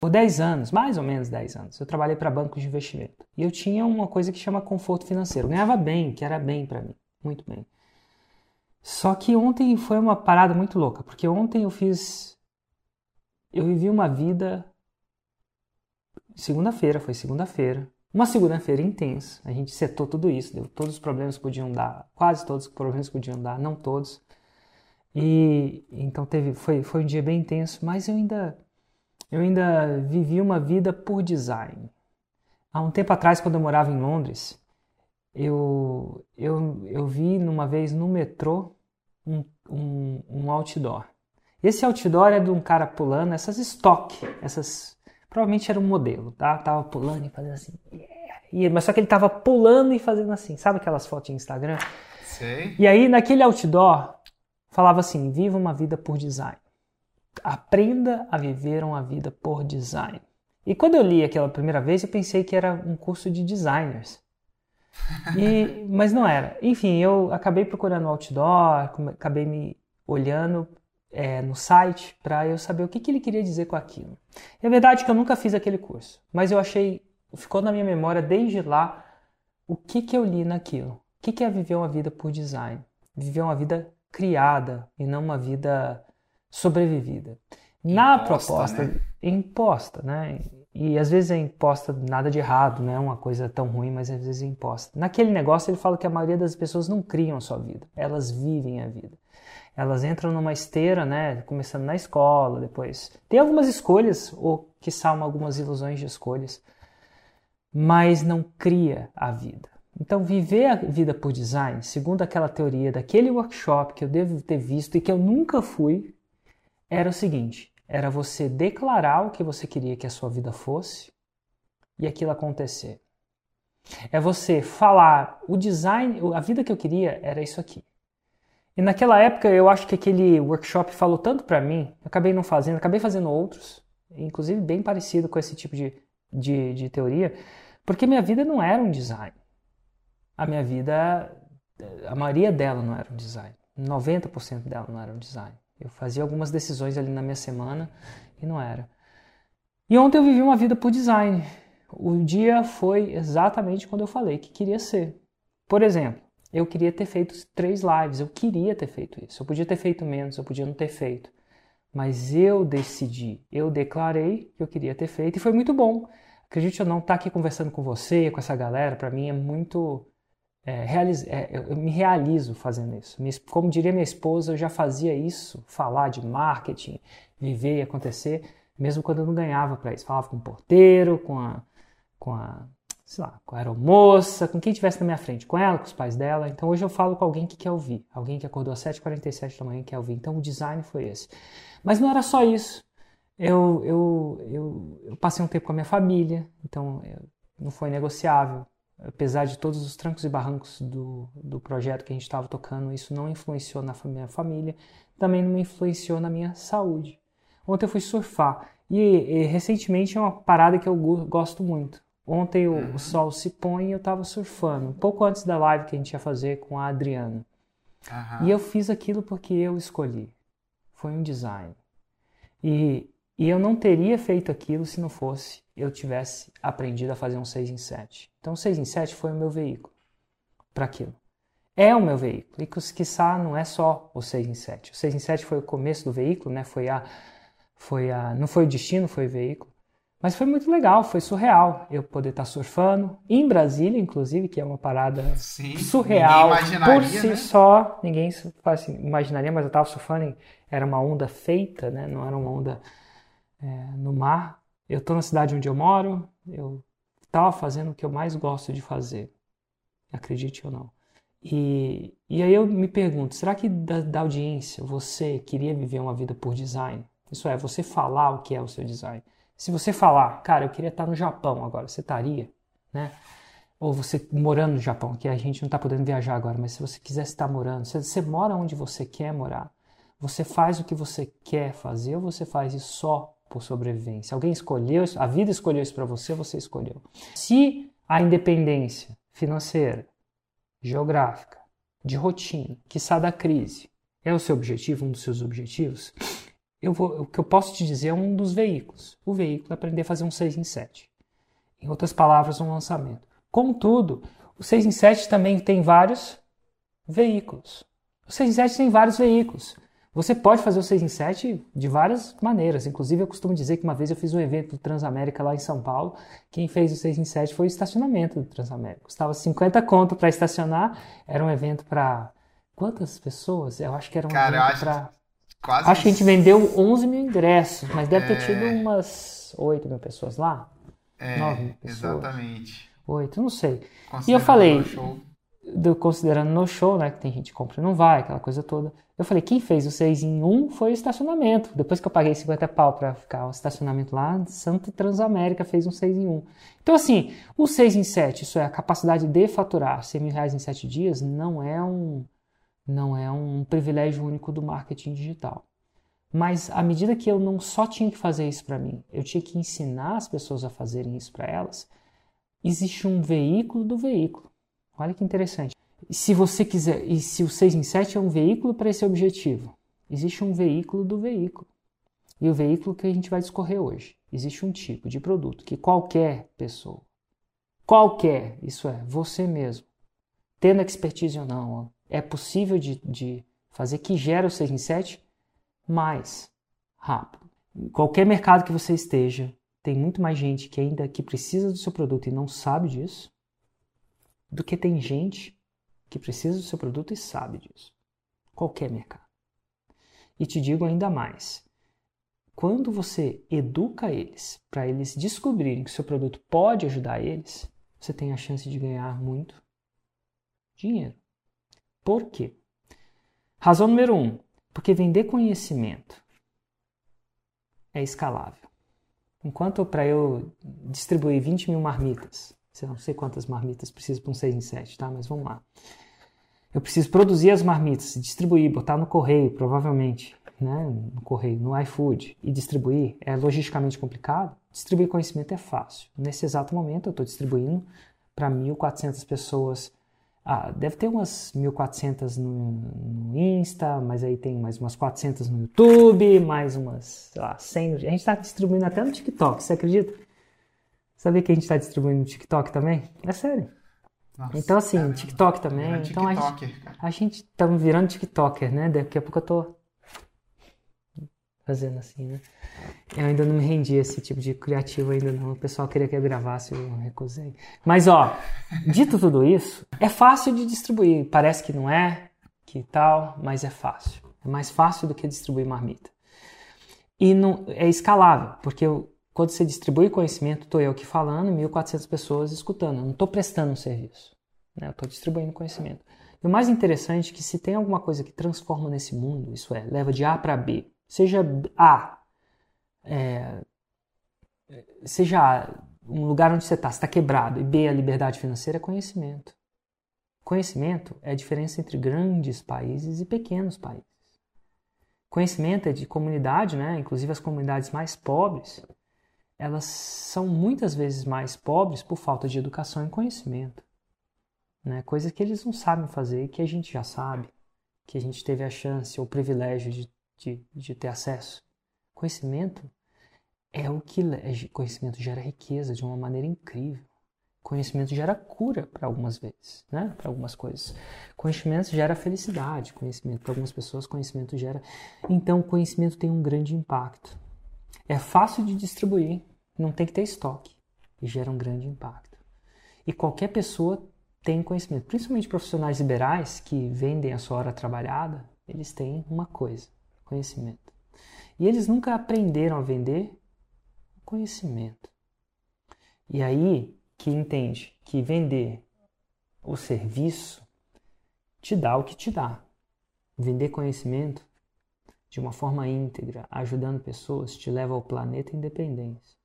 Por 10 anos, mais ou menos 10 anos, eu trabalhei para bancos de investimento. E eu tinha uma coisa que chama conforto financeiro. Eu ganhava bem, que era bem para mim, muito bem. Só que ontem foi uma parada muito louca, porque ontem eu fiz. Eu vivi uma vida. Segunda-feira, foi segunda-feira. Uma segunda-feira intensa. A gente setou tudo isso, deu todos os problemas que podiam dar, quase todos os problemas que podiam dar, não todos. E então teve, foi, foi um dia bem intenso, mas eu ainda eu ainda vivi uma vida por design. Há um tempo atrás, quando eu morava em Londres, eu, eu, eu vi numa vez no metrô um, um, um outdoor. Esse outdoor é de um cara pulando essas stock, essas provavelmente era um modelo, tá? Tava pulando e fazendo assim, yeah. mas só que ele tava pulando e fazendo assim, sabe aquelas fotos de Instagram? Sei. E aí naquele outdoor falava assim: viva uma vida por design. Aprenda a viver uma vida por design. E quando eu li aquela primeira vez, eu pensei que era um curso de designers. E, mas não era. Enfim, eu acabei procurando outdoor, acabei me olhando é, no site para eu saber o que, que ele queria dizer com aquilo. É verdade que eu nunca fiz aquele curso, mas eu achei, ficou na minha memória desde lá o que, que eu li naquilo. O que, que é viver uma vida por design? Viver uma vida criada e não uma vida sobrevivida. Na imposta, proposta né? imposta, né? E às vezes é imposta nada de errado, não é uma coisa tão ruim, mas às vezes é imposta. Naquele negócio ele fala que a maioria das pessoas não criam a sua vida, elas vivem a vida. Elas entram numa esteira, né, começando na escola, depois tem algumas escolhas ou que salma algumas ilusões de escolhas, mas não cria a vida. Então, viver a vida por design, segundo aquela teoria daquele workshop que eu devo ter visto e que eu nunca fui, era o seguinte: era você declarar o que você queria que a sua vida fosse e aquilo acontecer. É você falar, o design, a vida que eu queria era isso aqui. E naquela época eu acho que aquele workshop falou tanto para mim, eu acabei não fazendo, acabei fazendo outros, inclusive bem parecido com esse tipo de, de, de teoria, porque minha vida não era um design. A minha vida, a maioria dela não era um design. 90% dela não era um design. Eu fazia algumas decisões ali na minha semana e não era. E ontem eu vivi uma vida por design. O dia foi exatamente quando eu falei que queria ser. Por exemplo, eu queria ter feito três lives, eu queria ter feito isso. Eu podia ter feito menos, eu podia não ter feito. Mas eu decidi, eu declarei que eu queria ter feito e foi muito bom. Acredite ou não, estar tá aqui conversando com você, com essa galera, para mim é muito é, é, eu me realizo fazendo isso. Como diria minha esposa, eu já fazia isso, falar de marketing, viver e acontecer, mesmo quando eu não ganhava para isso. Falava com o porteiro, com a, com a, sei lá, com a aeromoça, com quem estivesse na minha frente, com ela, com os pais dela. Então hoje eu falo com alguém que quer ouvir, alguém que acordou às 7h47 da manhã e quer ouvir. Então o design foi esse. Mas não era só isso. Eu, eu, eu, eu passei um tempo com a minha família, então não foi negociável apesar de todos os trancos e barrancos do, do projeto que a gente estava tocando, isso não influenciou na minha família, também não influenciou na minha saúde. Ontem eu fui surfar e, e recentemente é uma parada que eu gosto muito. Ontem o, uhum. o sol se põe e eu estava surfando, um pouco antes da live que a gente ia fazer com a Adriana. Uhum. E eu fiz aquilo porque eu escolhi. Foi um design. E, e eu não teria feito aquilo se não fosse eu tivesse aprendido a fazer um 6 em 7. Então, o 6 em 7 foi o meu veículo para aquilo. É o meu veículo. E, quiçá, não é só o 6 em 7. O 6 em 7 foi o começo do veículo, né? Foi a, foi a, não foi o destino, foi o veículo. Mas foi muito legal, foi surreal eu poder estar surfando em Brasília, inclusive, que é uma parada Sim, surreal por si né? só. Ninguém assim, imaginaria, mas eu estava surfando, era uma onda feita, né? Não era uma onda é, no mar, eu estou na cidade onde eu moro, eu estava fazendo o que eu mais gosto de fazer, acredite ou não. E, e aí eu me pergunto, será que da, da audiência você queria viver uma vida por design? Isso é, você falar o que é o seu design. Se você falar, cara, eu queria estar no Japão agora, você estaria, né? Ou você morando no Japão, que a gente não está podendo viajar agora, mas se você quisesse estar morando, você, você mora onde você quer morar, você faz o que você quer fazer ou você faz isso só por sobrevivência. Alguém escolheu, a vida escolheu isso para você, você escolheu. Se a independência financeira, geográfica, de rotina, que sai da crise, é o seu objetivo, um dos seus objetivos, eu vou, o que eu posso te dizer é um dos veículos. O veículo é aprender a fazer um 6 em 7. Em outras palavras, um lançamento. Contudo, o 6 em 7 também tem vários veículos. O 6 em 7 tem vários veículos. Você pode fazer o 6 em 7 de várias maneiras. Inclusive, eu costumo dizer que uma vez eu fiz um evento do Transamérica lá em São Paulo. Quem fez o 6 em 7 foi o estacionamento do Transamérica. Custava 50 conto para estacionar. Era um evento para quantas pessoas? Eu acho que era um Cara, evento para Quase Acho que a gente vendeu 11 mil ingressos, mas deve ter É. tido umas 8 mil pessoas lá. É, 9 mil pessoas. exatamente. 8, não sei. Considerando falei- o show. Do, considerando no show, né, que tem gente que compra e não vai, aquela coisa toda. Eu falei, quem fez o 6 em 1 foi o estacionamento. Depois que eu paguei 50 pau pra ficar o estacionamento lá, Santo Transamérica fez um 6 em 1. Então, assim, o 6 em 7, isso é a capacidade de faturar 100 mil reais em 7 dias, não é um, não é um privilégio único do marketing digital. Mas à medida que eu não só tinha que fazer isso para mim, eu tinha que ensinar as pessoas a fazerem isso para elas, existe um veículo do veículo. Olha que interessante. E se você quiser, e se o 6 em 7 é um veículo para esse objetivo, existe um veículo do veículo. E o veículo que a gente vai discorrer hoje. Existe um tipo de produto que qualquer pessoa, qualquer, isso é, você mesmo, tendo expertise ou não, é possível de, de fazer que gera o 6 em 7 mais rápido. Qualquer mercado que você esteja, tem muito mais gente que ainda que precisa do seu produto e não sabe disso, do que tem gente que precisa do seu produto e sabe disso. Qualquer mercado. E te digo ainda mais. Quando você educa eles para eles descobrirem que seu produto pode ajudar eles, você tem a chance de ganhar muito dinheiro. Por quê? Razão número um, porque vender conhecimento é escalável. Enquanto para eu distribuir 20 mil marmitas, não sei quantas marmitas preciso para um 6 em 7, tá? Mas vamos lá. Eu preciso produzir as marmitas, distribuir, botar no correio, provavelmente, né? No correio, no iFood, e distribuir é logisticamente complicado. Distribuir conhecimento é fácil. Nesse exato momento, eu estou distribuindo para 1.400 pessoas. Ah, deve ter umas 1.400 no, no Insta, mas aí tem mais umas 400 no YouTube, mais umas, sei lá, 100. A gente está distribuindo até no TikTok, você acredita? Sabia que a gente está distribuindo no TikTok também? É sério. Nossa, Então, assim, cara, TikTok também. virando Então, a gente, cara. a gente tá virando TikToker, né? Daqui a pouco eu tô fazendo assim, né? Eu ainda não me rendi a esse tipo de criativo ainda não. O pessoal queria que eu gravasse, eu recusei. Mas, ó, dito tudo isso, é fácil de distribuir. Parece que não é, que tal, mas é fácil. É mais fácil do que distribuir marmita. E não, é escalável, porque eu- quando você distribui conhecimento, estou eu aqui falando, 1.400 pessoas escutando. Eu não estou prestando um serviço. Né? Eu estou distribuindo conhecimento. E o mais interessante é que se tem alguma coisa que transforma nesse mundo, isso é, leva de A para B, seja A, é, seja A, um lugar onde você está, está quebrado, e B, a liberdade financeira, é conhecimento. Conhecimento é a diferença entre grandes países e pequenos países. Conhecimento é de comunidade, né? inclusive as comunidades mais pobres, elas são muitas vezes mais pobres por falta de educação e conhecimento. Né? Coisa que eles não sabem fazer que a gente já sabe, que a gente teve a chance ou o privilégio de, de, de ter acesso. Conhecimento é o que le- conhecimento gera riqueza de uma maneira incrível. Conhecimento gera cura para algumas vezes, né? Para algumas coisas. Conhecimento gera felicidade, conhecimento para algumas pessoas, conhecimento gera. Então, conhecimento tem um grande impacto. É fácil de distribuir, não tem que ter estoque e gera um grande impacto. E qualquer pessoa tem conhecimento, principalmente profissionais liberais que vendem a sua hora trabalhada, eles têm uma coisa, conhecimento. E eles nunca aprenderam a vender conhecimento. E aí que entende que vender o serviço te dá o que te dá. Vender conhecimento de uma forma íntegra, ajudando pessoas, te leva ao planeta independência.